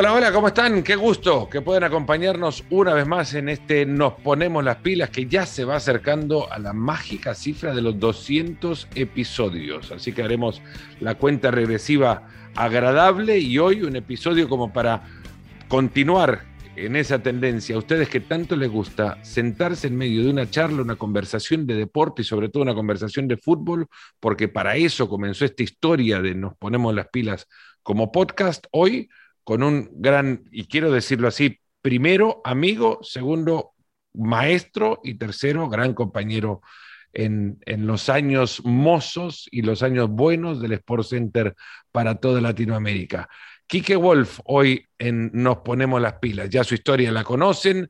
Hola, hola, ¿cómo están? Qué gusto que puedan acompañarnos una vez más en este Nos Ponemos las Pilas que ya se va acercando a la mágica cifra de los 200 episodios. Así que haremos la cuenta regresiva agradable y hoy un episodio como para continuar en esa tendencia, a ustedes que tanto les gusta sentarse en medio de una charla, una conversación de deporte y sobre todo una conversación de fútbol, porque para eso comenzó esta historia de Nos Ponemos las Pilas como podcast, hoy con un gran, y quiero decirlo así, primero amigo, segundo maestro y tercero gran compañero en, en, los años mozos y los años buenos del Sport Center para toda Latinoamérica. Quique Wolf, hoy en Nos Ponemos las Pilas, ya su historia la conocen,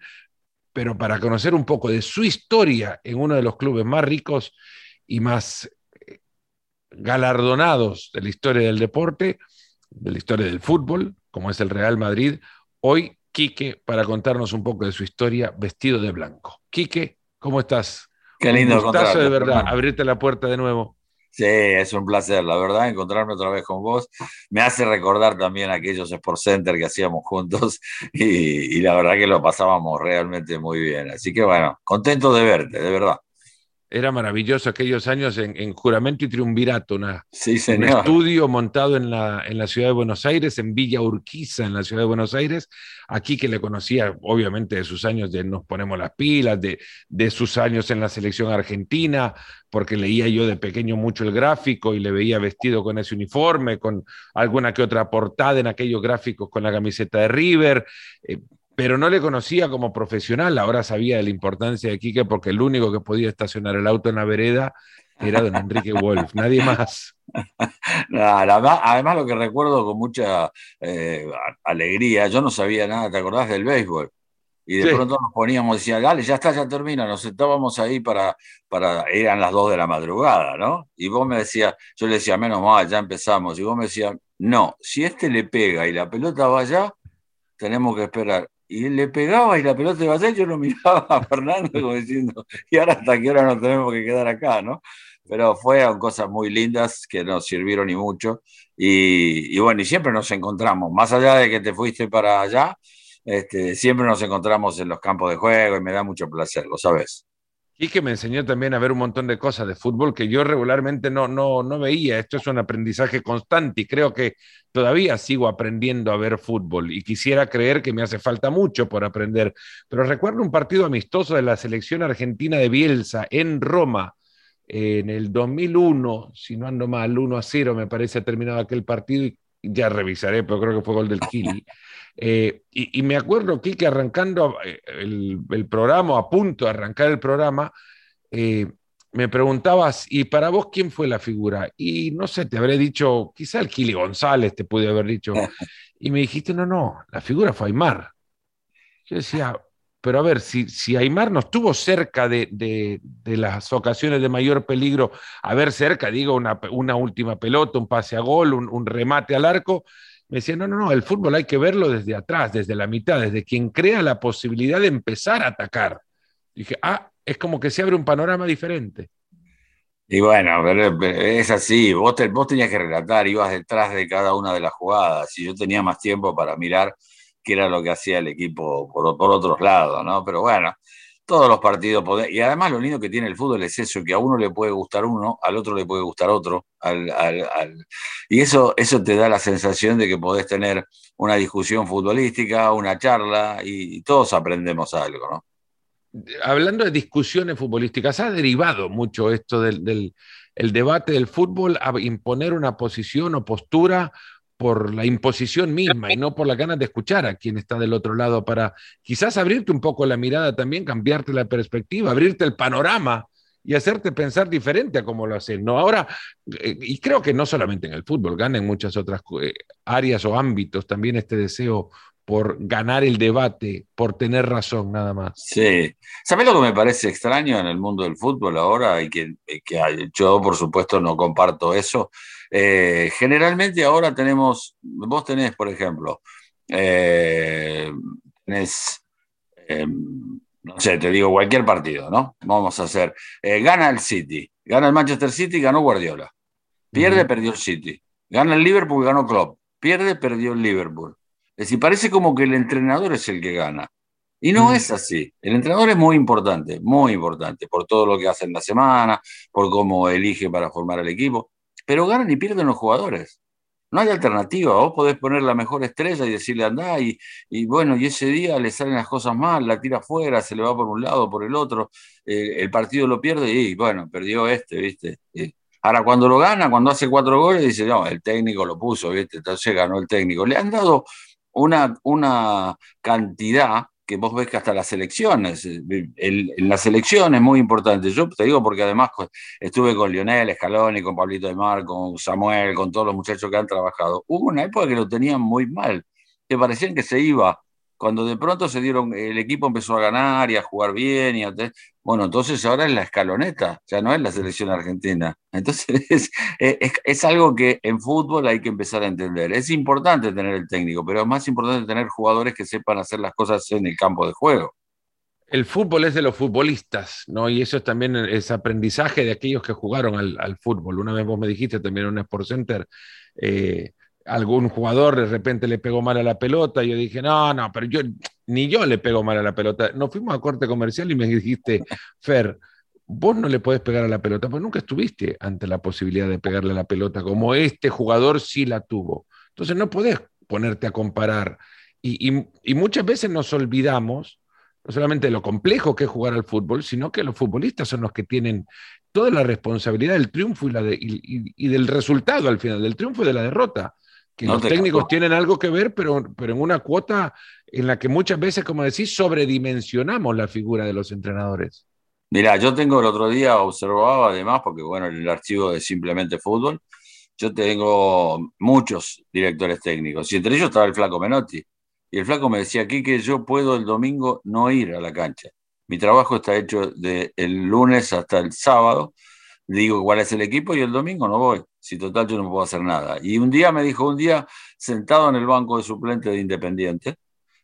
pero para conocer un poco de su historia en uno de los clubes más ricos y más eh, galardonados de la historia del deporte, de la historia del fútbol, como es el Real Madrid. Hoy, Quique, para contarnos un poco de su historia, vestido de blanco. Quique, ¿cómo estás? Qué lindo un gustazo de verdad, abrirte la puerta de nuevo. Sí, es un placer, la verdad, encontrarme otra vez con vos. Me hace recordar también aquellos Sport Center que hacíamos juntos y, y la verdad que lo pasábamos realmente muy bien. Así que bueno, contento de verte, de verdad. Era maravilloso aquellos años en, Juramento y Triunvirato, una, sí, un estudio montado en la, en la ciudad de Buenos Aires, en Villa Urquiza, en la ciudad de Buenos Aires. Aquí que le conocía, obviamente, de sus años de Nos Ponemos las Pilas, de, de sus años en la selección argentina, porque leía yo de pequeño mucho el gráfico y le veía vestido con ese uniforme, con alguna que otra portada en aquellos gráficos con la camiseta de River. Eh, pero no le conocía como profesional. Ahora sabía de la importancia de Quique porque el único que podía estacionar el auto en la vereda era don Enrique Wolf, nadie más. además, lo que recuerdo con mucha eh, alegría, yo no sabía nada, ¿te acordás del béisbol? Y de pronto nos poníamos, decía, dale, ya está, ya termina, nos sentábamos ahí para, para, eran las dos de la madrugada, ¿no? Y vos me decías, yo le decía, menos mal, ya empezamos, y vos me decías, no, si este le pega y la pelota va allá, tenemos que esperar y le pegaba y la pelota iba allá, yo lo miraba a Fernando como diciendo, y ahora hasta qué hora nos tenemos que quedar acá, ¿no? Pero fueron cosas muy lindas que nos sirvieron y mucho. Y, y, bueno, y siempre nos encontramos, más allá de que te fuiste para allá, este, siempre nos encontramos en los campos de juego y me da mucho placer, lo sabes. Y que me enseñó también a ver un montón de cosas de fútbol que yo regularmente no, no, no veía. Esto es un aprendizaje constante y creo que todavía sigo aprendiendo a ver fútbol y quisiera creer que me hace falta mucho por aprender. Pero recuerdo un partido amistoso de la selección argentina de Bielsa en Roma en el 2001, si no ando mal, 1 a 0 me parece terminado aquel partido y ya revisaré, pero creo que fue gol del Kili. Eh, y, me acuerdo que arrancando eh, el, programa, a punto de arrancar el programa, eh, me preguntabas, ¿y para vos quién fue la figura? Y no sé, te habré dicho, quizá el Kili González te pude haber dicho. Y me dijiste, no, no, la figura fue Aymar. Yo decía, pero a ver, si, si Aymar no estuvo cerca de, de, las ocasiones de mayor peligro, a ver, cerca, digo, una, una última pelota, un pase a gol, un, un remate al arco, me decía, no, no, no, el fútbol hay que verlo desde atrás, desde la mitad, desde quien crea la posibilidad de empezar a atacar. Dije, ah, es como que se abre un panorama diferente. Y bueno, es así, vos, vos tenías que relatar, ibas detrás de cada una de las jugadas, y yo tenía más tiempo para mirar qué era lo que hacía el equipo por, por otros lados, ¿no? Pero bueno, todos los partidos Y además lo lindo que tiene el fútbol es eso, que a uno le puede gustar uno, al otro le puede gustar otro. Y eso, eso te da la sensación de que podés tener una discusión futbolística, una charla, y todos aprendemos algo, ¿no? Hablando de discusiones futbolísticas, ha derivado mucho esto del, del el debate del fútbol a imponer una posición o postura por la imposición misma y no por la ganas de escuchar a quien está del otro lado para quizás abrirte un poco la mirada también, cambiarte la perspectiva, abrirte el panorama y hacerte pensar diferente a cómo lo hacen. ¿no? Ahora, eh, y creo que no solamente en el fútbol, gana en muchas otras eh, áreas o ámbitos también este deseo por ganar el debate, por tener razón, nada más. Sí. ¿Sabes lo que me parece extraño en el mundo del fútbol ahora? Y que, que yo, por supuesto, no comparto eso. Eh, generalmente ahora tenemos, vos tenés, por ejemplo, eh, tenés, eh, no sé, te digo cualquier partido, ¿no? Vamos a hacer, gana el City, gana el Manchester City, ganó Guardiola, pierde, perdió el City, gana el Liverpool, ganó Klopp, pierde, perdió el Liverpool. Es decir, parece como que el entrenador es el que gana. Y no mm. es así. El entrenador es muy importante, muy importante, por todo lo que hace en la semana, por cómo elige para formar el equipo. Pero ganan y pierden los jugadores. No hay alternativa. Vos podés poner la mejor estrella y decirle andá, y, y bueno, y ese día le salen las cosas mal, la tira afuera, se le va por un lado, por el otro, eh, el partido lo pierde y bueno, perdió este, ¿viste? ahora, cuando lo gana, cuando hace cuatro goles, dice, no, el técnico lo puso, ¿viste? Entonces ganó el técnico. Le han dado una, una cantidad que vos ves que hasta las elecciones, eh, en las elecciones es muy importante. Yo te digo porque además estuve con Lionel, Scaloni, con Pablito de Mar, con Samuel, con todos los muchachos que han trabajado. Hubo una época que lo tenían muy mal, que parecían que se iba cuando de pronto se dieron, el equipo empezó a ganar y a jugar bien, y bueno, entonces ahora es la escaloneta, ya no es la selección argentina. Entonces es, algo que en fútbol hay que empezar a entender. Es importante tener el técnico, pero es más importante tener jugadores que sepan hacer las cosas en el campo de juego. El fútbol es de los futbolistas, ¿no? Y eso es también es aprendizaje de aquellos que jugaron al, al fútbol. Una vez vos me dijiste también en un Sport Center, eh, algún jugador de repente le pegó mal a la pelota, y yo dije, no, no, pero yo, ni yo le pego mal a la pelota. Nos fuimos a corte comercial y me dijiste, Fer, vos no le podés pegar a la pelota, porque nunca estuviste ante la posibilidad de pegarle a la pelota, como este jugador sí la tuvo. Entonces no podés ponerte a comparar. Y, y, muchas veces nos olvidamos, no solamente de lo complejo que es jugar al fútbol, sino que los futbolistas son los que tienen toda la responsabilidad del triunfo y, la de, y, del resultado al final, del triunfo y de la derrota los técnicos tienen algo que ver, pero, pero en una cuota en la que muchas veces, como decís, sobredimensionamos la figura de los entrenadores. Mira, yo tengo el otro día observado además, porque bueno, en el archivo de Simplemente Fútbol, yo tengo muchos directores técnicos, y entre ellos estaba el flaco Menotti. Y el flaco me decía aquí que yo puedo el domingo no ir a la cancha. Mi trabajo está hecho de el lunes hasta el sábado. Digo cuál es el equipo y el domingo no voy si total yo no puedo hacer nada. Y un día me dijo, un día sentado en el banco de suplente de Independiente,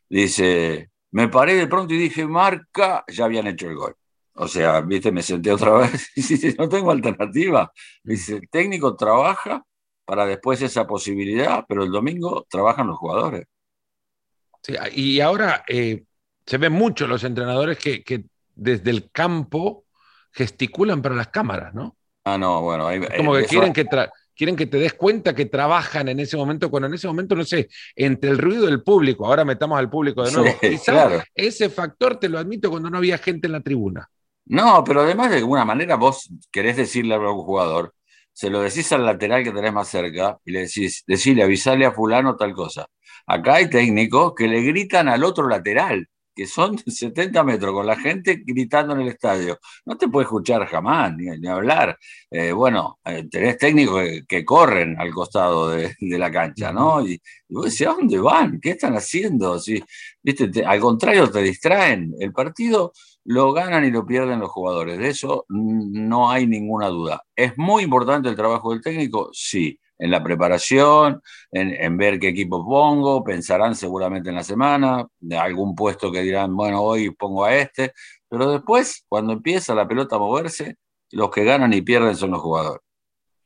dice, me paré de pronto y dije, marca, ya habían hecho el gol. O sea, viste, me senté otra vez y dice, no tengo alternativa. Dice, el técnico trabaja para después esa posibilidad, pero el domingo trabajan los jugadores. Y ahora eh, se ven mucho los entrenadores que desde el campo gesticulan para las cámaras, ¿no? Ah, no, bueno. Como que quieren que, quieren que te des cuenta que trabajan en ese momento, cuando en ese momento, no sé, entre el ruido del público, ahora metamos al público de nuevo. Quizás ese factor te lo admito cuando no había gente en la tribuna. No, pero además de alguna manera vos querés decirle a un jugador, se lo decís al lateral que tenés más cerca y le decís, decirle, avisarle a fulano tal cosa. Acá hay técnicos que le gritan al otro lateral que son 70 metros con la gente gritando en el estadio. No te puede escuchar jamás, ni, hablar. Eh, bueno, eh, tenés técnicos que, corren al costado de, la cancha, ¿no? Y, vos decís, ¿a dónde van? ¿Qué están haciendo? Si, ¿viste? al contrario, te distraen. El partido lo ganan y lo pierden los jugadores. De eso no hay ninguna duda. ¿Es muy importante el trabajo del técnico? Sí en la preparación, en, ver qué equipo pongo, pensarán seguramente en la semana, de algún puesto que dirán, bueno, hoy pongo a este, pero después, cuando empieza la pelota a moverse, los que ganan y pierden son los jugadores.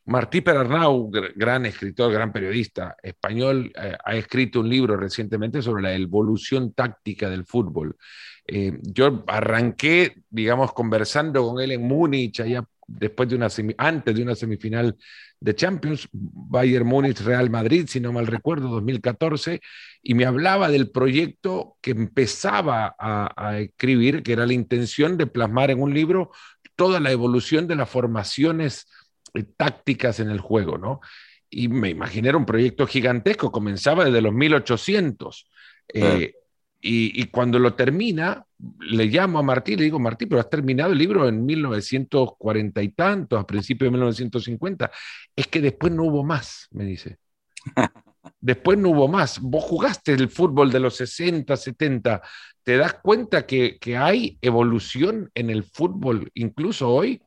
Martí Perarnau, gran escritor, gran periodista español, eh, ha escrito un libro recientemente sobre la evolución táctica del fútbol. Eh, yo arranqué, digamos, conversando con él en Múnich, allá después de una antes de una semifinal de Champions, Bayern Múnich, Real Madrid, si no mal recuerdo, 2014, y me hablaba del proyecto que empezaba a, escribir, que era la intención de plasmar en un libro toda la evolución de las formaciones eh, tácticas en el juego, ¿no? Y me imaginé un proyecto gigantesco, comenzaba desde los 1800. Eh, y, cuando lo termina, le llamo a Martí, le digo, Martí, pero has terminado el libro en 1940 y tantos, a principios de 1950. Es que después no hubo más, me dice. Después no hubo más. Vos jugaste el fútbol de los 60, 70. ¿Te das cuenta que, hay evolución en el fútbol, incluso hoy?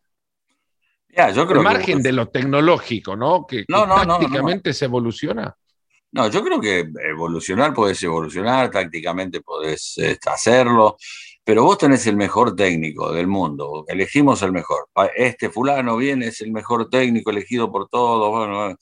Ya, yo creo Al margen de lo tecnológico, ¿no? Que, no, prácticamente se evoluciona. No, yo creo que evolucionar podés evolucionar, tácticamente podés este, hacerlo, pero vos tenés el mejor técnico del mundo, elegimos el mejor. Este fulano viene, es el mejor técnico elegido por todos. Bueno,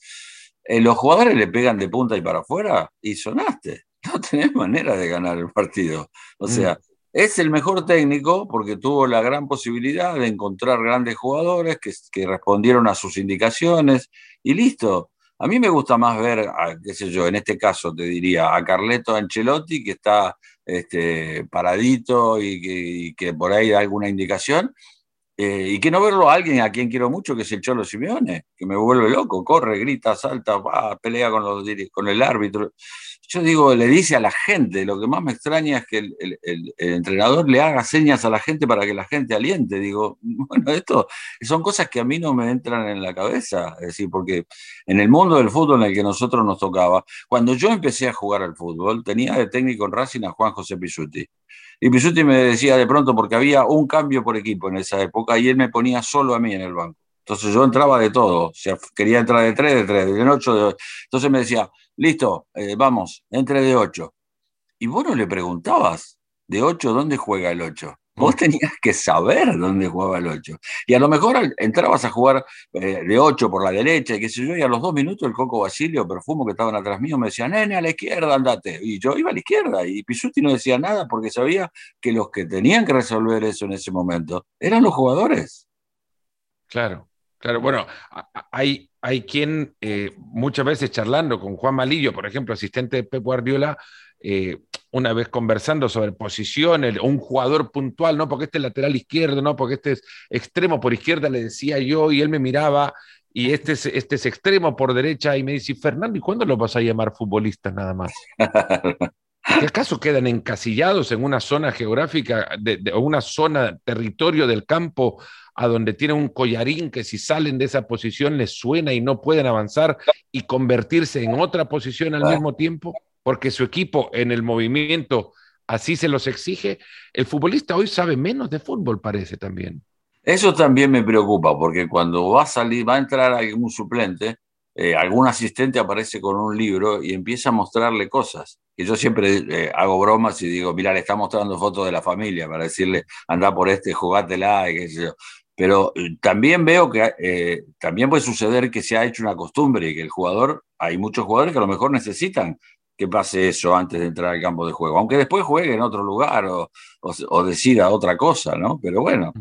eh, los jugadores le pegan de punta y para afuera y sonaste. no tenés manera de ganar el partido. O mm. sea, es el mejor técnico porque tuvo la gran posibilidad de encontrar grandes jugadores que, que respondieron a sus indicaciones y listo. A mí me gusta más ver, qué sé yo, en este caso te diría, a Carleto Ancelotti, que está este, paradito y que, por ahí da alguna indicación, eh, y que no verlo a alguien a quien quiero mucho, que es el Cholo Simeone, que me vuelve loco, corre, grita, salta, pelea con, los, con el árbitro yo digo, le dice a la gente, lo que más me extraña es que el, entrenador le haga señas a la gente para que la gente aliente. Digo, bueno, esto son cosas que a mí no me entran en la cabeza. Es decir, porque en el mundo del fútbol en el que nosotros nos tocaba, cuando yo empecé a jugar al fútbol, tenía de técnico en Racing a Juan José Pisuti. Y Pisuti me decía de pronto, porque había un cambio por equipo en esa época, y él me ponía solo a mí en el banco. Entonces yo entraba de todo, o sea, quería entrar de tres, de tres, de ocho, de Entonces me decía, listo, eh, vamos, entre de 8. Y vos no le preguntabas, de 8, ¿dónde juega el 8? Vos tenías que saber dónde jugaba el 8. Y a lo mejor entrabas a jugar eh, de 8 por la derecha, y qué sé yo, y a los dos minutos el Coco Basilio, Perfumo, que estaban atrás mío, me decía, nene, a la izquierda, andate. Y yo iba a la izquierda, y Pisuti no decía nada porque sabía que los que tenían que resolver eso en ese momento eran los jugadores. Claro, claro. Bueno, hay, hay quien eh, muchas veces charlando con Juan Malillo, por ejemplo, asistente de Pep Guardiola, eh, una vez conversando sobre posiciones, un jugador puntual, no porque este es lateral izquierdo, no porque este es extremo por izquierda, le decía yo, y él me miraba, y este es, este es extremo por derecha, y me dice, Fernando, ¿y cuándo lo vas a llamar futbolistas nada más? ¿Qué acaso quedan encasillados en una zona geográfica o una zona, territorio del campo a donde tienen un collarín que si salen de esa posición les suena y no pueden avanzar y convertirse en otra posición al mismo tiempo, porque su equipo en el movimiento así se los exige. El futbolista hoy sabe menos de fútbol, parece también. Eso también me preocupa, porque cuando va a salir, va a entrar algún suplente, eh, algún asistente aparece con un libro y empieza a mostrarle cosas. Que yo siempre eh, hago bromas y digo, mira, le está mostrando fotos de la familia para decirle, anda por este, jugátela, y qué sé yo. Pero eh, también veo que también puede suceder que se ha hecho una costumbre y que el jugador, hay muchos jugadores que a lo mejor necesitan que pase eso antes de entrar al campo de juego, aunque después juegue en otro lugar o, decida otra cosa, ¿no? Pero bueno,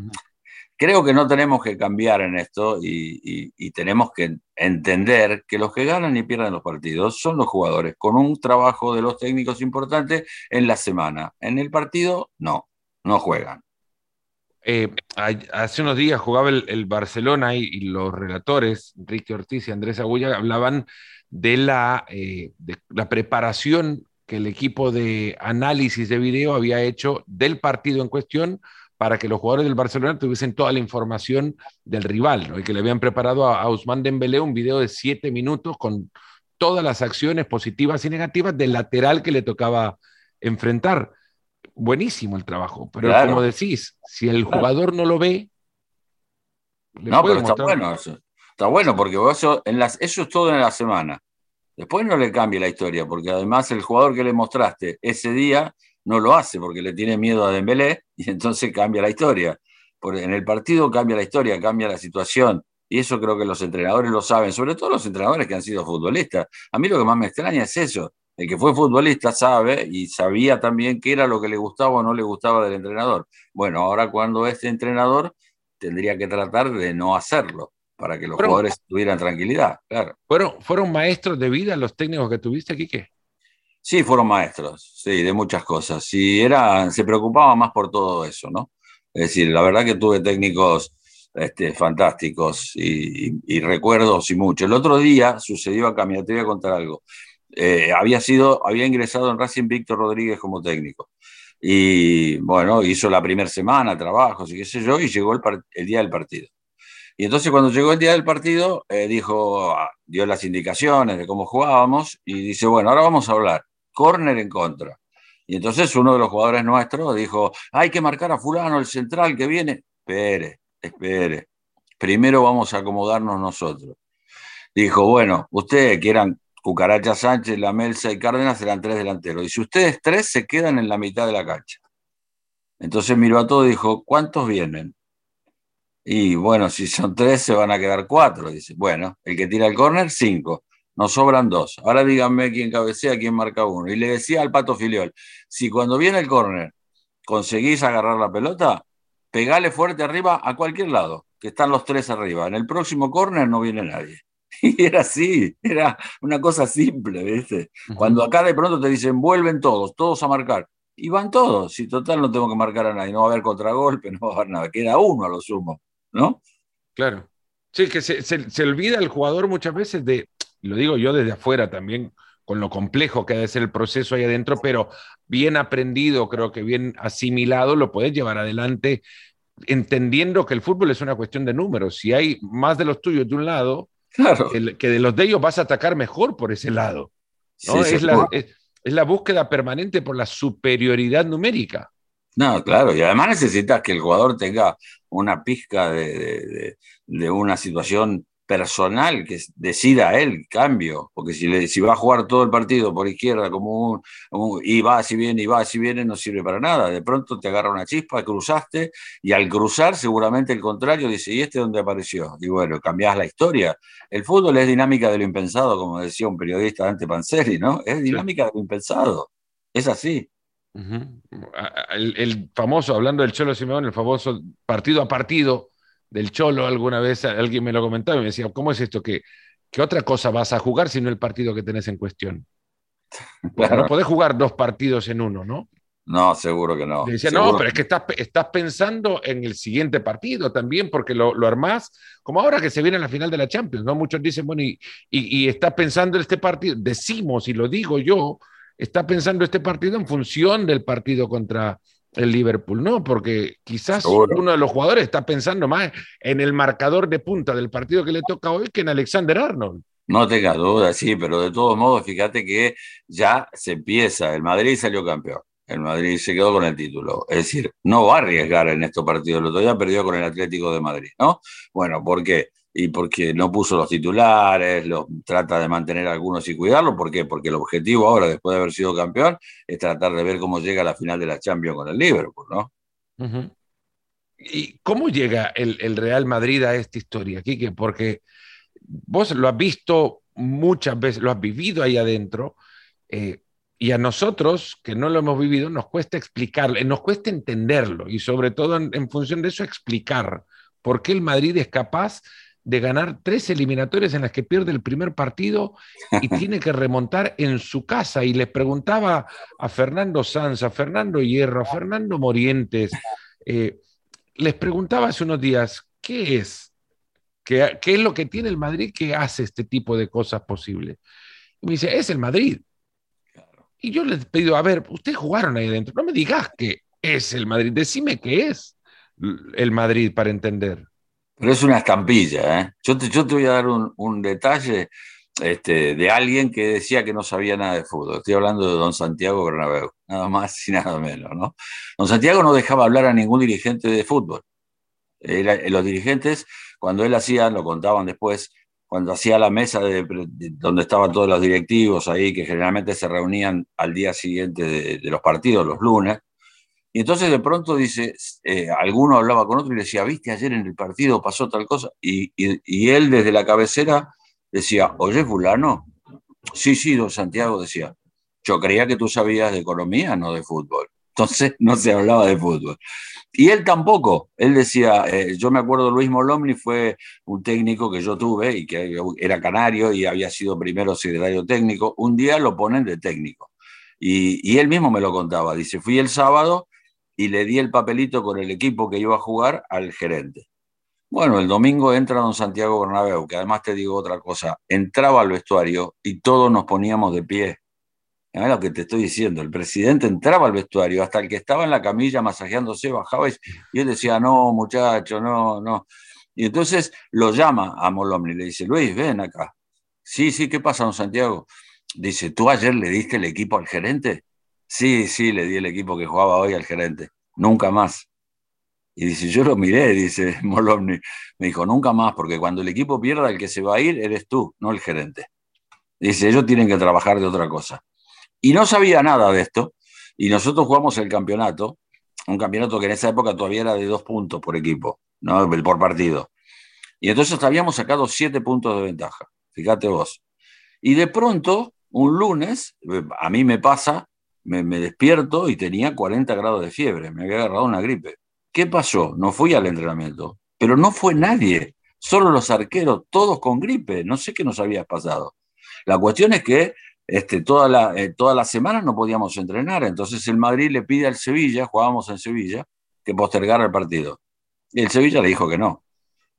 creo que no tenemos que cambiar en esto y, y, tenemos que entender que los que ganan y pierden los partidos son los jugadores, con un trabajo de los técnicos importante en la semana. En el partido, no, no juegan. Eh, hace unos días jugaba el, Barcelona y, los relatores, Enrique Ortiz y Andrés Agulla, hablaban de la, eh, de la preparación que el equipo de análisis de video había hecho del partido en cuestión para que los jugadores del Barcelona tuviesen toda la información del rival, y que le habían preparado a, a Ousmane Dembélé un video de siete minutos con todas las acciones positivas y negativas del lateral que le tocaba enfrentar buenísimo el trabajo, pero como decís, si el jugador no lo ve... No, pero está bueno eso. Está bueno porque eso, en las, eso es todo en la semana. Después no le cambia la historia, porque además el jugador que le mostraste ese día no lo hace porque le tiene miedo a Dembélé y entonces cambia la historia. Porque en el partido cambia la historia, cambia la situación. Y eso creo que los entrenadores lo saben, sobre todo los entrenadores que han sido futbolistas. A mí lo que más me extraña es eso, el que fue futbolista sabe y sabía también qué era lo que le gustaba o no le gustaba del entrenador. Bueno, ahora cuando este entrenador tendría que tratar de no hacerlo para que los jugadores tuvieran tranquilidad, claro. ¿Fueron, ¿Fueron maestros de vida los técnicos que tuviste aquí? ¿qué? Sí, fueron maestros, sí, de muchas cosas. Sí, era, se preocupaba más por todo eso, ¿no? Es decir, la verdad que tuve técnicos este, fantásticos y, y, recuerdos y mucho. El otro día sucedió acá, mira, te voy a contar algo. Eh, había, sido, había ingresado en Racing Víctor Rodríguez como técnico. Y bueno, hizo la primera semana, trabajos y qué sé yo, y llegó el, día del partido. Y entonces cuando llegó el día del partido, eh, dijo, ah, dio las indicaciones de cómo jugábamos y dice, bueno, ahora vamos a hablar, córner en contra. Y entonces uno de los jugadores nuestros dijo, hay que marcar a fulano, el central que viene. Espere, espere. Primero vamos a acomodarnos nosotros. Dijo, bueno, ustedes quieran Cucaracha Sánchez, La Melsa y Cárdenas eran tres delanteros. Y si ustedes tres se quedan en la mitad de la cancha. Entonces miró a todo y dijo, ¿cuántos vienen? Y bueno, si son tres, se van a quedar cuatro. Dice, bueno, el que tira el córner, cinco. nos sobran dos. Ahora díganme quién cabecea, quién marca uno. Y le decía al Pato Filiol, si cuando viene el córner conseguís agarrar la pelota, pegale fuerte arriba a cualquier lado, que están los tres arriba. En el próximo córner no viene nadie. Y era así, era una cosa simple, ¿viste? Cuando acá de pronto te dicen, vuelven todos, todos a marcar. Y van todos, si total no tengo que marcar a nadie, no va a haber contragolpe, no va a haber nada, queda uno a lo sumo, ¿no? Claro. Sí, que se, se olvida el jugador muchas veces de, lo digo yo desde afuera también, con lo complejo que ha de ser el proceso ahí adentro, pero bien aprendido, creo que bien asimilado, lo puedes llevar adelante entendiendo que el fútbol es una cuestión de números. Si hay más de los tuyos de un lado, que de los de ellos vas a atacar mejor por ese lado. es, la, búsqueda permanente por la superioridad numérica. No, claro, y además necesitas que el jugador tenga una pizca de, de una situación personal que decida él cambio, porque si, si va a jugar todo el partido por izquierda como un, y va así viene y va así viene, no sirve para nada. De pronto te agarra una chispa, cruzaste y al cruzar seguramente el contrario dice, ¿y este dónde apareció? Y bueno, cambias la historia. El fútbol es dinámica de lo impensado, como decía un periodista ante Panzeri, ¿no? Es dinámica de lo impensado. Es así. el, el, famoso, hablando del Cholo Simeón, el famoso partido a partido, del Cholo alguna vez, alguien me lo comentaba y me decía, ¿cómo es esto? ¿Qué, qué otra cosa vas a jugar si no el partido que tenés en cuestión? No podés jugar dos partidos en uno, ¿no? No, seguro que no. decía, no, pero es que estás, estás pensando en el siguiente partido también, porque lo, lo, armás, como ahora que se viene a la final de la Champions, ¿no? Muchos dicen, bueno, y, y, y estás pensando en este partido, decimos, y lo digo yo, está pensando este partido en función del partido contra, el Liverpool, ¿no? Porque quizás uno de los jugadores está pensando más en el marcador de punta del partido que le toca hoy que en Alexander Arnold. No tenga duda, sí, pero de todos modos, fíjate que ya se empieza. El Madrid salió campeón. El Madrid se quedó con el título. Es decir, no va a arriesgar en estos partidos. El otro día perdió con el Atlético de Madrid, ¿no? Bueno, ¿por qué? Y porque no puso los titulares, los, trata de mantener algunos y cuidarlos. ¿Por qué? Porque el objetivo ahora, después de haber sido campeón, es tratar de ver cómo llega a la final de la Champions con el Liverpool, ¿no? ¿Y cómo llega el, Real Madrid a esta historia, Quique? Porque vos lo has visto muchas veces, lo has vivido ahí adentro, eh, y a nosotros, que no lo hemos vivido, nos cuesta explicarlo, eh, nos cuesta entenderlo, y sobre todo en función de eso, explicar por qué el Madrid es capaz de ganar tres eliminatorias en las que pierde el primer partido y tiene que remontar en su casa. Y les preguntaba a Fernando Sanz, a Fernando Hierro, a Fernando Morientes, eh, les preguntaba hace unos días, ¿qué es? ¿Qué, ¿Qué, es lo que tiene el Madrid que hace este tipo de cosas posibles? Y me dice, es el Madrid. Y yo les pido, a ver, ustedes jugaron ahí dentro, no me digas que es el Madrid, decime qué es el Madrid para entender. Pero es una estampilla. ¿eh? Yo, te, voy a dar un, detalle este, de alguien que decía que no sabía nada de fútbol. Estoy hablando de don Santiago Bernabéu, nada más y nada menos. ¿no? Don Santiago no dejaba hablar a ningún dirigente de fútbol. los dirigentes, cuando él hacía, lo contaban después, cuando hacía la mesa de, donde estaban todos los directivos ahí, que generalmente se reunían al día siguiente de los partidos, los lunes, y entonces de pronto dice, eh, alguno hablaba con otro y le decía, viste, ayer en el partido pasó tal cosa. Y, él desde la cabecera decía, oye, fulano, sí, sí, don Santiago decía, yo creía que tú sabías de economía, no de fútbol. Entonces no se hablaba de fútbol. Y él tampoco. Él decía, eh, yo me acuerdo, Luis Molomni fue un técnico que yo tuve y que era canario y había sido primero secretario técnico. Un día lo ponen de técnico. Y, y él mismo me lo contaba. Dice, fui el sábado y le di el papelito con el equipo que iba a jugar al gerente. Bueno, el domingo entra don Santiago Bernabéu, que además te digo otra cosa, entraba al vestuario y todos nos poníamos de pie. Es lo que te estoy diciendo, el presidente entraba al vestuario, hasta el que estaba en la camilla masajeándose bajaba y, él decía, no, muchacho, no, no. Y entonces lo llama a Molomni y le dice, Luis, ven acá. Sí, sí, ¿qué pasa, don Santiago? Dice, ¿tú ayer le diste el equipo al gerente? Sí, sí, le di el equipo que jugaba hoy al gerente. Nunca más. Y dice, yo lo miré, dice Molomni. Me dijo, nunca más, porque cuando el equipo pierda, el que se va a ir eres tú, no el gerente. Dice, ellos tienen que trabajar de otra cosa. Y no sabía nada de esto. Y nosotros jugamos el campeonato, un campeonato que en esa época todavía era de dos puntos por equipo, ¿no? por partido. Y entonces habíamos sacado siete puntos de ventaja. Fíjate vos. Y de pronto, un lunes, a mí me pasa, me, despierto y tenía 40 grados de fiebre, me había agarrado una gripe. ¿Qué pasó? No fui al entrenamiento, pero no fue nadie, solo los arqueros, todos con gripe, no sé qué nos había pasado. La cuestión es que este, toda, la, eh, toda la semana no podíamos entrenar, entonces el Madrid le pide al Sevilla, jugábamos en Sevilla, que postergara el partido. Y el Sevilla le dijo que no.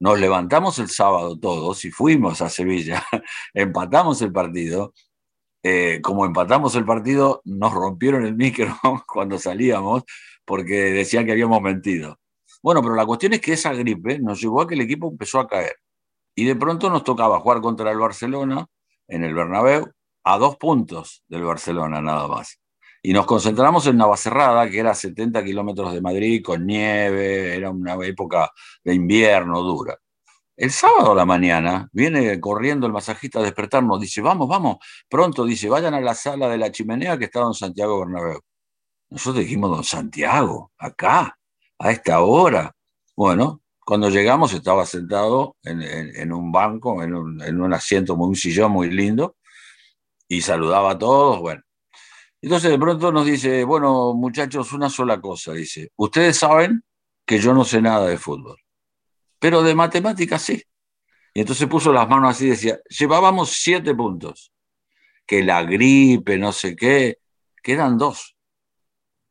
Nos levantamos el sábado todos y fuimos a Sevilla, empatamos el partido. Eh, como empatamos el partido, nos rompieron el micro cuando salíamos porque decían que habíamos mentido. Bueno, pero la cuestión es que esa gripe nos llevó a que el equipo empezó a caer. Y de pronto nos tocaba jugar contra el Barcelona en el Bernabéu a dos puntos del Barcelona nada más. Y nos concentramos en Navacerrada, que era 70 kilómetros de Madrid, con nieve, era una época de invierno dura. El sábado a la mañana viene corriendo el masajista a despertarnos, dice, vamos, vamos, pronto, dice, vayan a la sala de la chimenea que está en Santiago Bernabéu. Nosotros dijimos, don Santiago, acá, a esta hora. Bueno, cuando llegamos estaba sentado en, un banco, en un, en un asiento, un sillón muy lindo, y saludaba a todos, bueno. Entonces de pronto nos dice, bueno, muchachos, una sola cosa, dice, ustedes saben que yo no sé nada de fútbol, pero de matemáticas sí. Y entonces puso las manos así y decía, llevábamos siete puntos, que la gripe, no sé qué, quedan dos.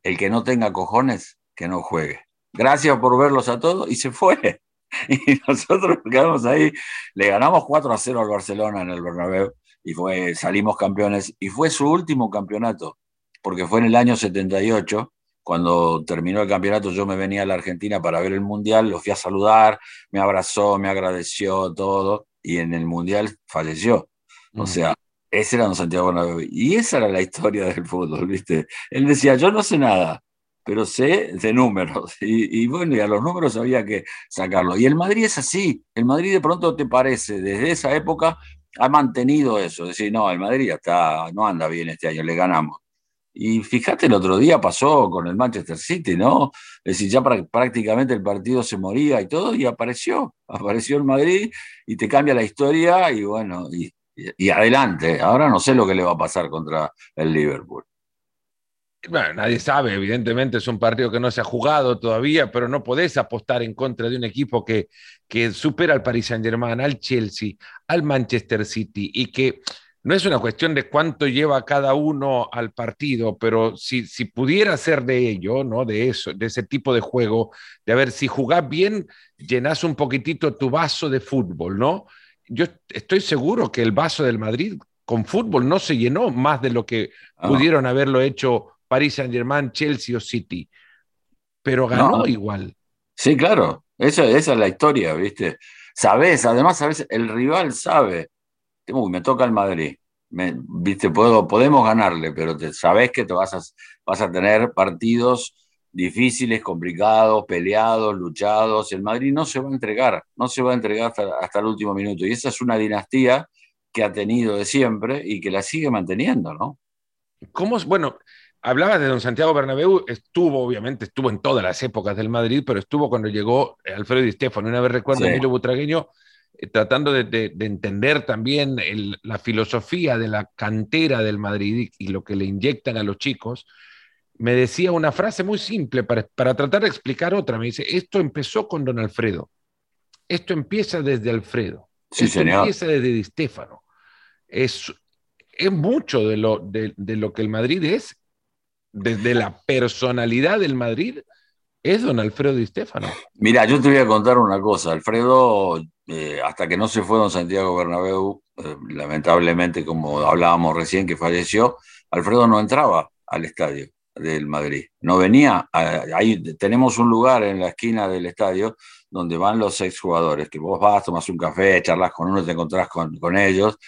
El que no tenga cojones, que no juegue. Gracias por verlos a todos y se fue. Y nosotros quedamos ahí, le ganamos 4 a 0 al Barcelona en el Bernabéu y fue, salimos campeones. Y fue su último campeonato, porque fue en el año 78, cuando terminó el campeonato, yo me venía a la Argentina para ver el Mundial, lo fui a saludar, me abrazó, me agradeció todo, y en el Mundial falleció. O sea, ese era don Santiago Bernabéu. Y esa era la historia del fútbol, ¿viste? Él decía, yo no sé nada, pero sé de números. Y, y, bueno, y a los números había que sacarlo. Y el Madrid es así. El Madrid de pronto te parece, desde esa época, ha mantenido eso, decir, no, el Madrid ya está, no anda bien este año, le ganamos. Y fíjate, el otro día pasó con el Manchester City, ¿no? Es decir, ya prácticamente el partido se moría y todo, y apareció, apareció el Madrid y te cambia la historia y bueno, y, y adelante. Ahora no sé lo que le va a pasar contra el Liverpool. Bueno, nadie sabe, evidentemente es un partido que no se ha jugado todavía, pero no podés apostar en contra de un equipo que, que supera al Paris Saint-Germain, al Chelsea, al Manchester City y que no es una cuestión de cuánto lleva cada uno al partido, pero si, si pudiera ser de ello, ¿no? De eso, de ese tipo de juego, de a ver si jugás bien, llenás un poquitito tu vaso de fútbol, ¿no? Yo estoy seguro que el vaso del Madrid con fútbol no se llenó más de lo que ah. pudieron haberlo hecho Paris Saint Germain, Chelsea o City, pero ganó igual. Sí, claro, esa, esa, es la historia, ¿viste? Sabes, además, sabes, el rival sabe, Uy, me toca el Madrid, ¿viste? Puedo, podemos ganarle, pero te, sabes que te vas a, vas a tener partidos difíciles, complicados, peleados, luchados. El Madrid no se va a entregar, no se va a entregar hasta, hasta, el último minuto. Y esa es una dinastía que ha tenido de siempre y que la sigue manteniendo, ¿no? ¿Cómo, bueno, hablaba de don Santiago Bernabéu, estuvo, obviamente, estuvo en todas las épocas del Madrid, pero estuvo cuando llegó Alfredo Di Stefano. Una vez recuerdo a Emilio Butragueño tratando de, entender también la filosofía de la cantera del Madrid y, lo que le inyectan a los chicos. Me decía una frase muy simple para, tratar de explicar otra. Me dice, esto empezó con don Alfredo. Esto empieza desde Alfredo. Sí, esto empieza desde Di Stefano. Es, es mucho de lo, de, de lo que el Madrid es desde la personalidad del Madrid es don Alfredo Di Stefano. Mira, yo te voy a contar una cosa. Alfredo, eh, hasta que no se fue don Santiago Bernabéu, eh, lamentablemente, como hablábamos recién que falleció, Alfredo no entraba al estadio del Madrid. No venía, ahí tenemos un lugar en la esquina del estadio donde van los exjugadores, que vos vas, tomas un café, charlas con uno, te encontrás con, con ellos.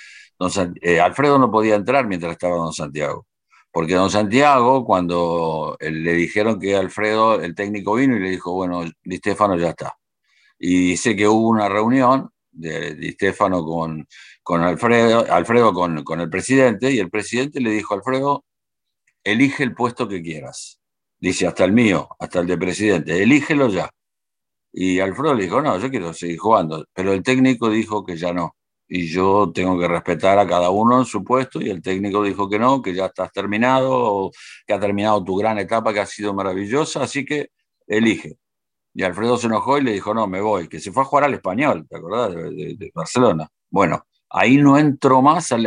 Eh, Alfredo no podía entrar mientras estaba don Santiago. Porque don Santiago, cuando le dijeron que Alfredo, el técnico vino y le dijo, bueno, Di Stefano ya está. Y dice que hubo una reunión de Di Stefano con, con Alfredo, Alfredo con, con el presidente, y el presidente le dijo, Alfredo, elige el puesto que quieras. Dice, hasta el mío, hasta el de presidente, elígelo ya. Y Alfredo le dijo, no, yo quiero seguir jugando. Pero el técnico dijo que ya no, y yo tengo que respetar a cada uno en su puesto y el técnico dijo que no, que ya estás terminado, que ha terminado tu gran etapa que ha sido maravillosa, así que elige. Y Alfredo se enojó y le dijo, no, me voy, que se fue a jugar al español, ¿te acordás? De, Barcelona. Bueno, ahí no entró más al,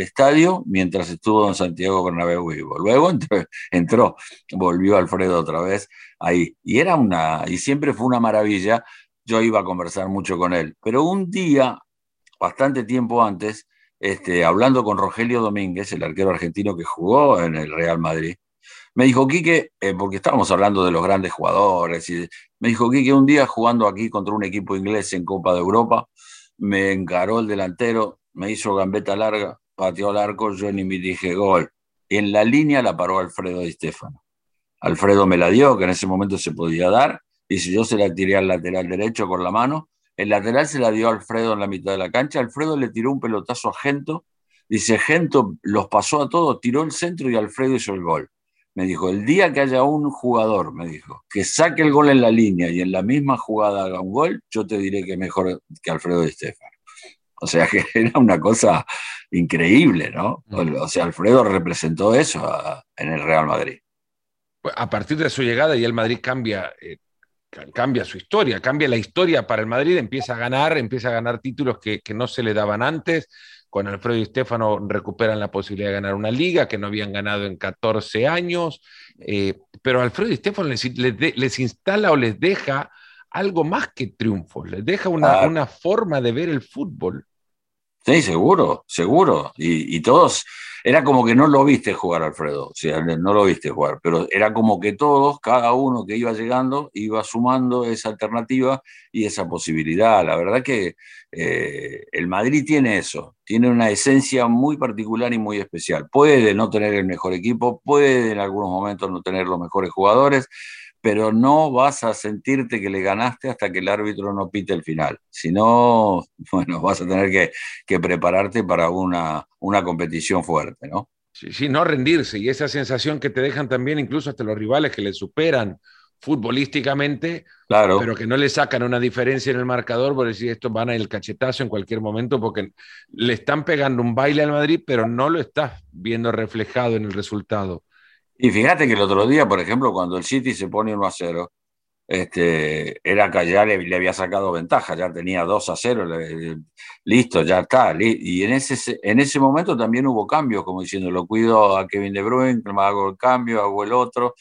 estadio mientras estuvo en Santiago Bernabéu Vivo. Luego entró, entró, volvió Alfredo otra vez ahí. Y era una, y siempre fue una maravilla. Yo iba a conversar mucho con él. Pero un día, bastante tiempo antes, este, hablando con Rogelio Domínguez, el arquero argentino que jugó en el Real Madrid, me dijo Quique, eh, porque estábamos hablando de los grandes jugadores, me dijo Quique, un día jugando aquí contra un equipo inglés en Copa de Europa, me encaró el delantero, me hizo gambeta larga, pateó al arco, yo ni me dije gol. En la línea la paró Alfredo Di Stefano. Alfredo me la dio, que en ese momento se podía dar, y si yo se la tiré al lateral derecho con la mano, el lateral se la dio a Alfredo en la mitad de la cancha, Alfredo le tiró un pelotazo a Gento, dice Gento los pasó a todos, tiró el centro y Alfredo hizo el gol. Me dijo, el día que haya un jugador, me dijo, que saque el gol en la línea y en la misma jugada haga un gol, yo te diré que mejor que Alfredo Di Stefano. O sea que era una cosa increíble, ¿no? O sea, Alfredo representó eso en el Real Madrid. Pues, a partir de su llegada y el Madrid cambia, eh, cambia su historia, cambia la historia para el Madrid, empieza a ganar, empieza a ganar títulos que, que no se le daban antes con Alfredo y Stefano recuperan la posibilidad de ganar una liga que no habían ganado en 14 años, eh, pero Alfredo y Stefano les, instala o les deja algo más que triunfos, les deja una, una forma de ver el fútbol. Sí, seguro, seguro. y todos, era como que no lo viste jugar, Alfredo, no lo viste jugar, pero era como que todos, cada uno que iba llegando, iba sumando esa alternativa y esa posibilidad. La verdad que eh, el Madrid tiene eso, tiene una esencia muy particular y muy especial. Puede no tener el mejor equipo, puede en algunos momentos no tener los mejores jugadores, pero no vas a sentirte que le ganaste hasta que el árbitro no pite el final. Si no, bueno, vas a tener que, que prepararte para una, una, competición fuerte, ¿no? Sí, sí, no rendirse. Y esa sensación que te dejan también incluso hasta los rivales que le superan futbolísticamente, claro. pero que no le sacan una diferencia en el marcador por decir esto van a el cachetazo en cualquier momento porque le están pegando un baile al Madrid, pero no lo estás viendo reflejado en el resultado. Y fíjate que el otro día, por ejemplo, cuando el City se pone 1 a 0, este, era que ya le, había sacado ventaja, ya tenía 2 a 0, listo, ya está. y en ese, en ese momento también hubo cambios, como diciendo, lo cuido a Kevin De Bruyne, hago el cambio, hago el otro,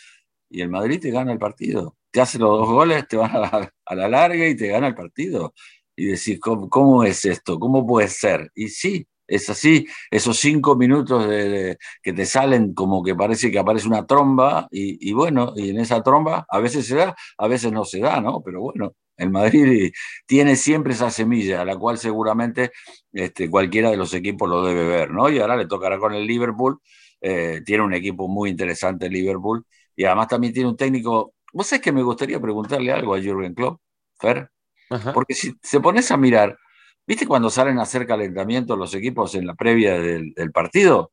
y el Madrid te gana el partido. Te hace los dos goles, te vas a la, larga y te gana el partido. Y decís, ¿cómo, es esto? ¿Cómo puede ser? Y sí, es así, esos cinco minutos de, que te salen como que parece que aparece una tromba y, bueno, y en esa tromba a veces se da, a veces no se da, ¿no? Pero bueno, el Madrid tiene siempre esa semilla, a la cual seguramente este, cualquiera de los equipos lo debe ver, ¿no? Y ahora le tocará con el Liverpool, eh, tiene un equipo muy interesante el Liverpool y además también tiene un técnico, vos sabés que me gustaría preguntarle algo a Jürgen Klopp, Fer, porque si se pones a mirar, ¿Viste cuando salen a hacer calentamiento los equipos en la previa del, partido?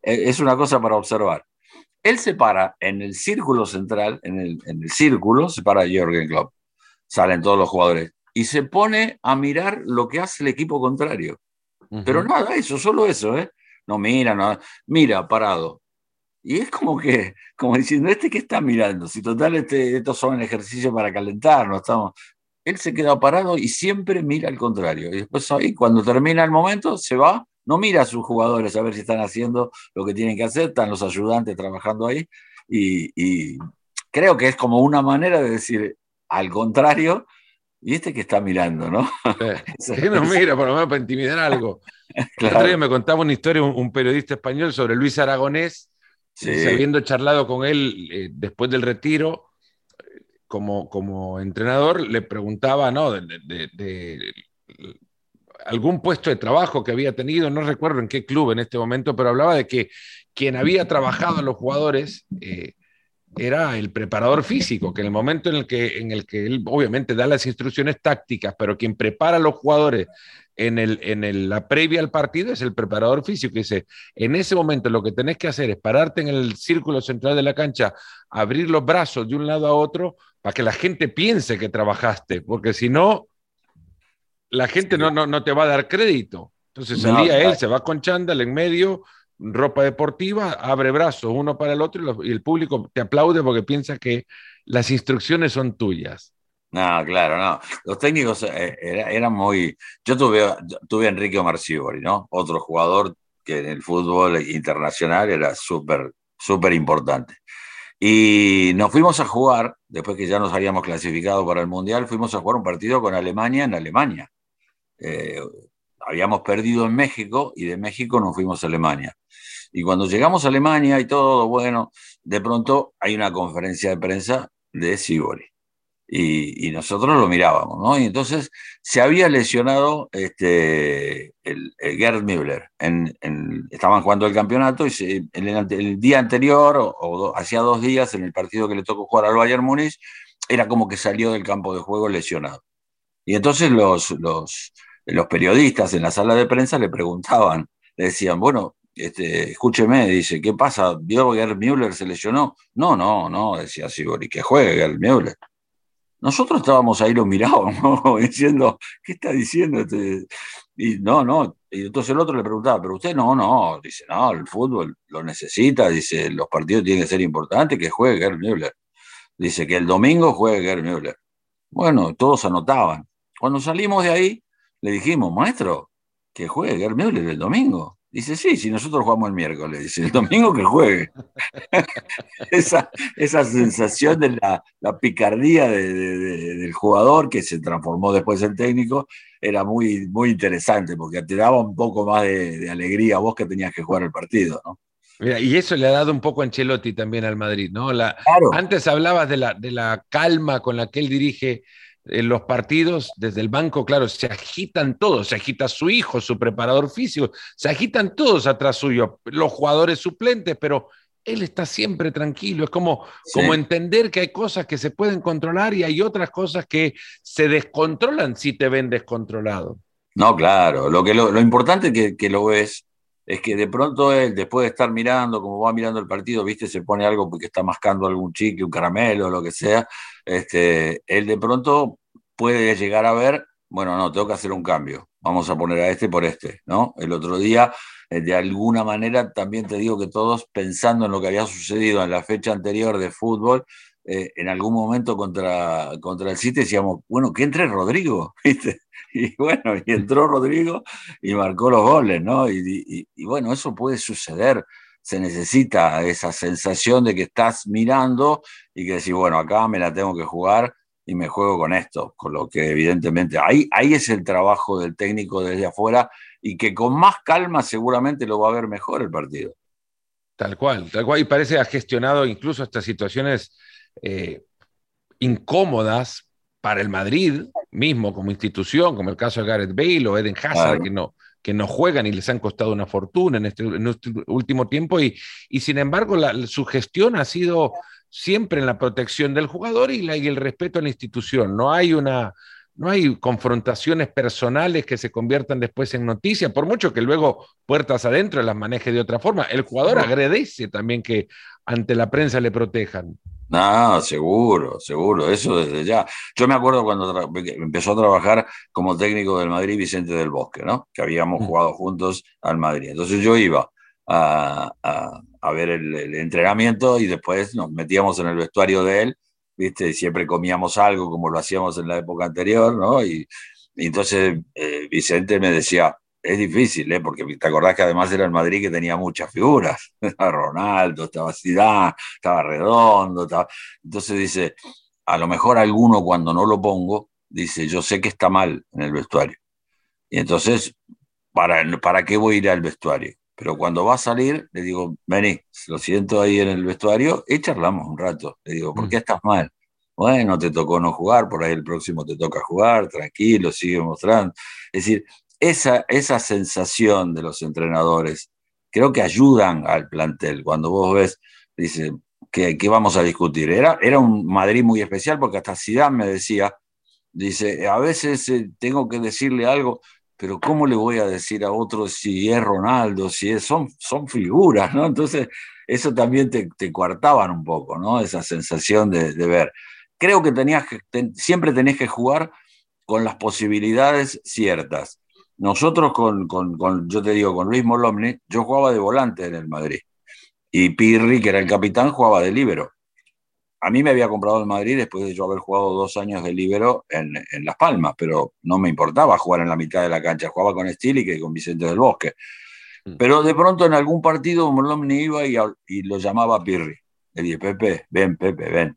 E, es una cosa para observar. Él se para en el círculo central, en el, círculo, se para Jürgen Klopp. Salen todos los jugadores. Y se pone a mirar lo que hace el equipo contrario. Pero nada, eso, solo eso, ¿eh? No mira, no, mira, parado. Y es como que, como diciendo, ¿este qué está mirando? Si total, este, estos son ejercicios para calentar, no estamos, él se queda parado y siempre mira al contrario. Y después ahí, cuando termina el momento, se va, no mira a sus jugadores a ver si están haciendo lo que tienen que hacer, están los ayudantes trabajando ahí. Y, creo que es como una manera de decir al contrario, y este que está mirando, ¿no? ¿Qué no mira, por lo menos para intimidar algo? El otro día me contaba una historia un, periodista español sobre Luis Aragonés, habiendo charlado con él eh, después del retiro, como, entrenador le preguntaba, ¿no? De, algún puesto de trabajo que había tenido, no recuerdo en qué club en este momento, pero hablaba de que quien había trabajado a los jugadores eh, era el preparador físico, que en el momento en el que, en el que él obviamente da las instrucciones tácticas, pero quien prepara a los jugadores en, el, en la previa al partido es el preparador físico, que dice, en ese momento lo que tenés que hacer es pararte en el círculo central de la cancha, abrir los brazos de un lado a otro, para que la gente piense que trabajaste, porque si no, la gente no, no, no te va a dar crédito. Entonces salía él, se va con chándal en medio, ropa deportiva, abre brazos uno para el otro y, el público te aplaude porque piensa que las instrucciones son tuyas. No, claro, no. Los técnicos eh, eran, muy. Yo tuve, tuve a Enrique Omar ¿no? Otro jugador que en el fútbol internacional era súper, súper importante. Y nos fuimos a jugar, después que ya nos habíamos clasificado para el Mundial, fuimos a jugar un partido con Alemania en Alemania. Eh, habíamos perdido en México y de México nos fuimos a Alemania. Y cuando llegamos a Alemania y todo, bueno, de pronto hay una conferencia de prensa de Sibori. Y, nosotros lo mirábamos, ¿no? Y entonces se había lesionado este, el, Gerd Müller. Estaban jugando el campeonato y el, día anterior, o, hacía dos días, en el partido que le tocó jugar al Bayern Múnich, era como que salió del campo de juego lesionado. Y entonces los, los, periodistas en la sala de prensa le preguntaban, le decían, bueno, este, escúcheme, dice, ¿qué pasa? ¿Vio Gerd Müller se lesionó? No, no, no, decía Sibori, que juegue Gerd Müller. Nosotros estábamos ahí, lo mirábamos, diciendo, ¿qué está diciendo? Este? Y no, no. Y entonces el otro le preguntaba, pero usted no, no. Dice, no, el fútbol lo necesita. Dice, los partidos tienen que ser importantes, que juegue Gerd Müller. Dice que el domingo juegue Gerd Müller. Bueno, todos anotaban. Cuando salimos de ahí, le dijimos, maestro, que juegue Gerd Müller el domingo. Dice, sí, si nosotros jugamos el miércoles, dice, el domingo que juegue. esa, esa sensación de la, picardía del jugador que se transformó después en técnico era muy, muy interesante porque te daba un poco más de, alegría a vos que tenías que jugar el partido, ¿no? y eso le ha dado un poco a Ancelotti también al Madrid, ¿no? La, Antes hablabas de la, de la calma con la que él dirige en los partidos, desde el banco, claro, se agitan todos, se agita su hijo, su preparador físico, se agitan todos atrás suyo, los jugadores suplentes, pero él está siempre tranquilo, es como, como entender que hay cosas que se pueden controlar y hay otras cosas que se descontrolan si te ven descontrolado. No, claro, lo, que lo, importante que, que lo ves es que de pronto él, después de estar mirando, como va mirando el partido, viste, se pone algo porque está mascando algún chique, un caramelo, lo que sea, este, él de pronto puede llegar a ver, bueno, no, tengo que hacer un cambio, vamos a poner a este por este, ¿no? El otro día, eh, de alguna manera, también te digo que todos pensando en lo que había sucedido en la fecha anterior de fútbol, eh, en algún momento contra, contra el City decíamos, bueno, que entre Rodrigo, ¿viste? Y bueno, y entró Rodrigo y marcó los goles, ¿no? Y, bueno, eso puede suceder. Se necesita esa sensación de que estás mirando y que decís, bueno, acá me la tengo que jugar y me juego con esto, con lo que evidentemente ahí, ahí es el trabajo del técnico desde afuera y que con más calma seguramente lo va a ver mejor el partido. Tal cual, tal cual, y parece ha gestionado incluso estas situaciones eh, incómodas para el Madrid mismo como institución, como el caso de Gareth Bale o Eden Hazard, que, no, que no juegan y les han costado una fortuna en este, este último tiempo, y, y sin embargo su gestión ha sido siempre en la protección del jugador y, y el respeto a la institución. No hay una, no hay confrontaciones personales que se conviertan después en noticias, por mucho que luego puertas adentro las maneje de otra forma. El jugador agradece también que ante la prensa le protejan. No, seguro, seguro, eso desde ya. Yo me acuerdo cuando empezó a trabajar como técnico del Madrid Vicente del Bosque, ¿no? Que habíamos mm. jugado juntos al Madrid. Entonces yo iba a, ver el, entrenamiento y después nos metíamos en el vestuario de él, ¿viste? siempre comíamos algo como lo hacíamos en la época anterior, ¿no? Y, entonces eh, Vicente me decía, es difícil, ¿eh? porque te acordás que además era el Madrid que tenía muchas figuras. Estaba Ronaldo, estaba Zidane, estaba Redondo. Entonces dice, a lo mejor alguno cuando no lo pongo, dice, yo sé que está mal en el vestuario. Y entonces, ¿para, ¿para qué voy a ir al vestuario? Pero cuando va a salir, le digo, vení, lo siento ahí en el vestuario y charlamos un rato. Le digo, ¿por qué mm. estás mal? Bueno, te tocó no jugar, por ahí el próximo te toca jugar, tranquilo, sigue mostrando. Es decir, esa, esa sensación de los entrenadores creo que ayudan al plantel. Cuando vos ves, dice, ¿qué, vamos a discutir? Era, era un Madrid muy especial porque hasta Zidane me decía, dice, a veces eh, tengo que decirle algo, pero ¿cómo le voy a decir a otro si es Ronaldo, si es, son, son figuras, ¿no? Entonces, eso también te, te coartaban un poco, ¿no? Esa sensación de, ver. Creo que tenías que, siempre tenés que jugar con las posibilidades ciertas. Nosotros con, con, yo te digo, con Luis Molomni, yo jugaba de volante en el Madrid. Y Pirri, que era el capitán, jugaba de líbero. A mí me había comprado el Madrid después de yo haber jugado dos años de líbero en, en, Las Palmas, pero no me importaba jugar en la mitad de la cancha. Jugaba con Stili que con Vicente del Bosque. Mm. Pero de pronto en algún partido Molomni iba y, y lo llamaba Pirri. Le dije, Pepe, ven, Pepe, ven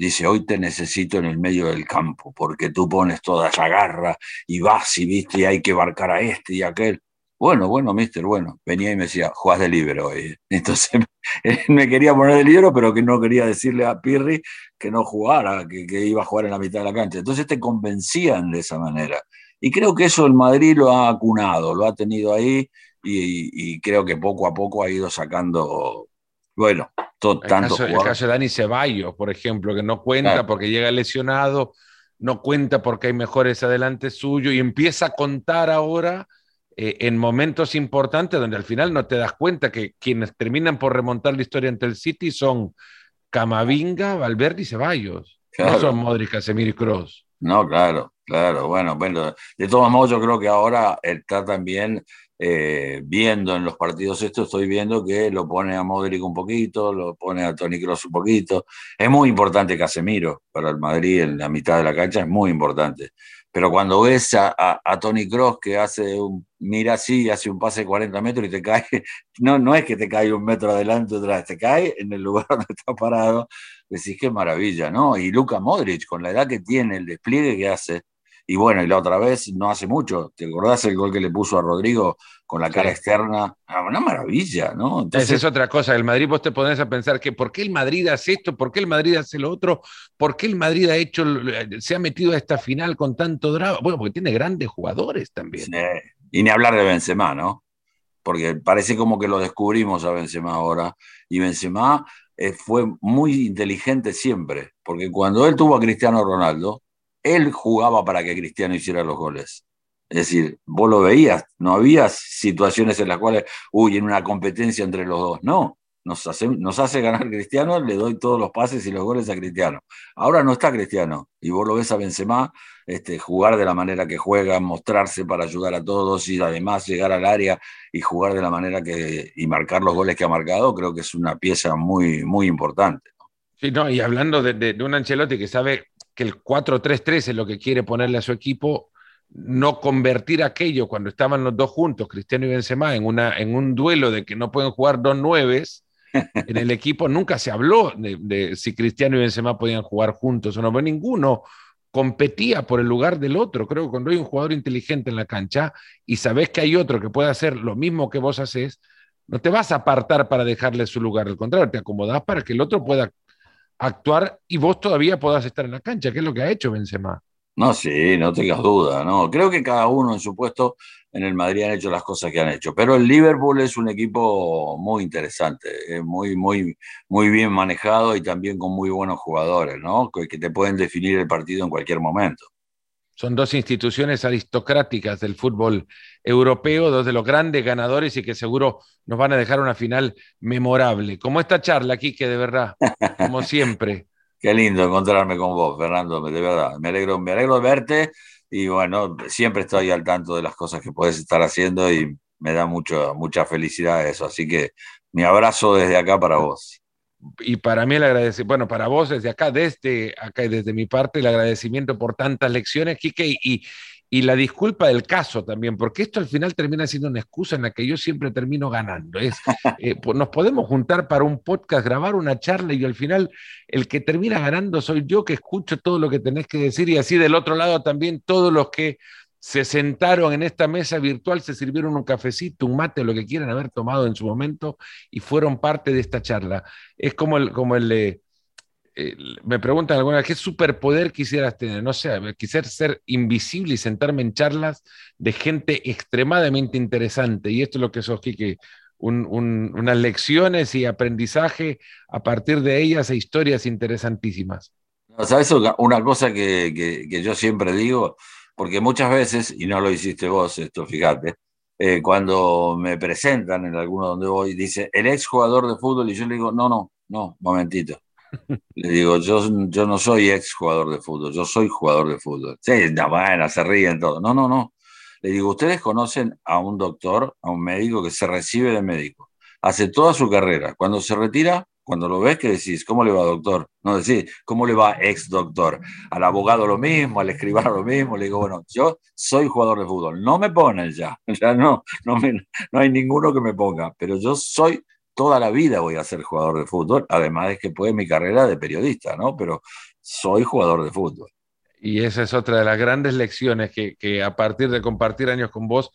dice, hoy te necesito en el medio del campo, porque tú pones toda esa garra y vas y viste, y hay que barcar a este y a aquel. Bueno, bueno, mister, bueno, venía y me decía, juegas de libero hoy. Entonces me quería poner de libero, pero que no quería decirle a Pirri que no jugara, que, iba a jugar en la mitad de la cancha. Entonces te convencían de esa manera. Y creo que eso el Madrid lo ha acunado, lo ha tenido ahí y, y creo que poco a poco ha ido sacando, bueno, el, caso, el, caso, de Dani Ceballos, por ejemplo, que no cuenta porque llega lesionado, no cuenta porque hay mejores adelante suyo y empieza a contar ahora eh, en momentos importantes donde al final no te das cuenta que quienes terminan por remontar la historia ante el City son Camavinga, Valverde y Ceballos. No son Modric, Casemiro y Kroos. No, claro, claro. Bueno, bueno, de todos modos yo creo que ahora está también eh, viendo en los partidos estos, estoy viendo que lo pone a Modric un poquito, lo pone a Tony Cross un poquito. Es muy importante Casemiro para el Madrid en la mitad de la cancha, es muy importante. Pero cuando ves a, Tony Cross que hace un, mira así, hace un pase de 40 metros y te cae, no, no es que te cae un metro adelante vez, te cae en el lugar donde está parado, decís qué maravilla, ¿no? Y Luca Modric, con la edad que tiene, el despliegue que hace, y bueno, y la otra vez, no hace mucho, ¿te acordás el gol que le puso a Rodrigo con la cara externa? Ah, una maravilla, ¿no? Esa es otra cosa. El Madrid, vos te pones a pensar que ¿por qué el Madrid hace esto? ¿Por qué el Madrid hace lo otro? ¿Por qué el Madrid ha hecho, se ha metido a esta final con tanto drama? Bueno, porque tiene grandes jugadores también. Y ni hablar de Benzema, ¿no? Porque parece como que lo descubrimos a Benzema ahora. Y Benzema eh, fue muy inteligente siempre, porque cuando él tuvo a Cristiano Ronaldo, él jugaba para que Cristiano hiciera los goles. Es decir, vos lo veías, no había situaciones en las cuales, uy, en una competencia entre los dos. No, nos hace, nos hace ganar Cristiano, le doy todos los pases y los goles a Cristiano. Ahora no está Cristiano, y vos lo ves a Benzema este, jugar de la manera que juega, mostrarse para ayudar a todos y además llegar al área y jugar de la manera que, y marcar los goles que ha marcado, creo que es una pieza muy, muy importante. Sí, no, y hablando de, de un Ancelotti que sabe que el 4-3-3 es lo que quiere ponerle a su equipo, no convertir aquello cuando estaban los dos juntos, Cristiano y Benzema, en, una, en un duelo de que no pueden jugar dos nueves, en el equipo nunca se habló de, si Cristiano y Benzema podían jugar juntos o no, pero ninguno competía por el lugar del otro. Creo que cuando hay un jugador inteligente en la cancha y sabes que hay otro que puede hacer lo mismo que vos haces, no te vas a apartar para dejarle su lugar, al contrario, te acomodás para que el otro pueda actuar y vos todavía podás estar en la cancha, que es lo que ha hecho Benzema. No, sí, no tengas duda, no. Creo que cada uno en su puesto en el Madrid han hecho las cosas que han hecho, pero el Liverpool es un equipo muy interesante, muy, muy, muy bien manejado y también con muy buenos jugadores, ¿no? Que te pueden definir el partido en cualquier momento. Son dos instituciones aristocráticas del fútbol europeo, dos de los grandes ganadores y que seguro nos van a dejar una final memorable. Como esta charla, aquí, que de verdad, como siempre. Qué lindo encontrarme con vos, Fernando, de verdad. Me alegro, me alegro de verte y bueno, siempre estoy al tanto de las cosas que puedes estar haciendo y me da mucho, mucha felicidad eso. Así que mi abrazo desde acá para vos y para mí el agradecimiento, bueno, para vos desde acá, desde acá y desde mi parte, el agradecimiento por tantas lecciones, Quique, y, y la disculpa del caso también, porque esto al final termina siendo una excusa en la que yo siempre termino ganando. Es, eh, nos podemos juntar para un podcast, grabar una charla y al final el que termina ganando soy yo que escucho todo lo que tenés que decir y así del otro lado también todos los que se sentaron en esta mesa virtual, se sirvieron un cafecito, un mate, lo que quieran haber tomado en su momento y fueron parte de esta charla. Es como el, como el, me preguntan alguna vez, ¿qué superpoder quisieras tener? No sé, quisiera ser invisible y sentarme en charlas de gente extremadamente interesante. Y esto es lo que sos, Kike, unas lecciones y aprendizaje a partir de ellas e historias interesantísimas. ¿Sabes una cosa que yo siempre digo? Porque muchas veces, y no lo hiciste vos, esto fíjate, eh, cuando me presentan en alguno donde voy, dice el ex jugador de fútbol y yo le digo, no, no, no, momentito. Le digo, yo, yo no soy ex jugador de fútbol, yo soy jugador de fútbol. Sí, no, bueno, se ríen todo. No, no, no. Le digo, ustedes conocen a un doctor, a un médico que se recibe de médico, hace toda su carrera. Cuando se retira, cuando lo ves, ¿qué decís? ¿Cómo le va, doctor? No decís, ¿cómo le va, ex doctor? Al abogado lo mismo, al escribano lo mismo. Le digo, bueno, yo soy jugador de fútbol. No me ponen ya, ya no, no, no hay ninguno que me ponga, pero yo soy toda la vida voy a ser jugador de fútbol, además de que puede mi carrera de periodista, ¿no? Pero soy jugador de fútbol. Y esa es otra de las grandes lecciones que, que a partir de compartir años con vos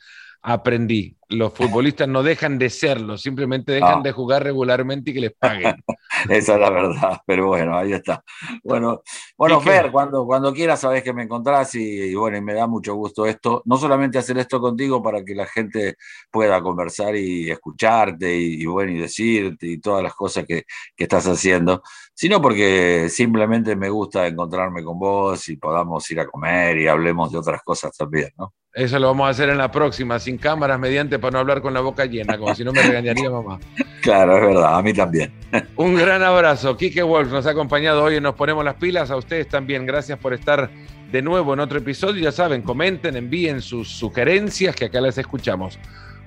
aprendí. Los futbolistas no dejan de serlo, simplemente dejan de jugar regularmente y que les paguen. Esa es la verdad, pero bueno, ahí está. Bueno, bueno Fer, cuando, cuando quieras sabes que me encontrás y, bueno, y me da mucho gusto esto, no solamente hacer esto contigo para que la gente pueda conversar y escucharte y, bueno, y decirte y todas las cosas que, que estás haciendo, sino porque simplemente me gusta encontrarme con vos y podamos ir a comer y hablemos de otras cosas también, ¿no? Eso lo vamos a hacer en la próxima, sin cámaras, mediante, para no hablar con la boca llena, como si no me regañaría mamá. Claro, es verdad, a mí también. Un gran abrazo. Quique Wolf nos ha acompañado hoy en Nos Ponemos las Pilas. A ustedes también, gracias por estar de nuevo en otro episodio. Ya saben, comenten, envíen sus sugerencias, que acá las escuchamos.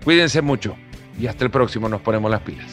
Cuídense mucho y hasta el próximo Nos Ponemos las Pilas.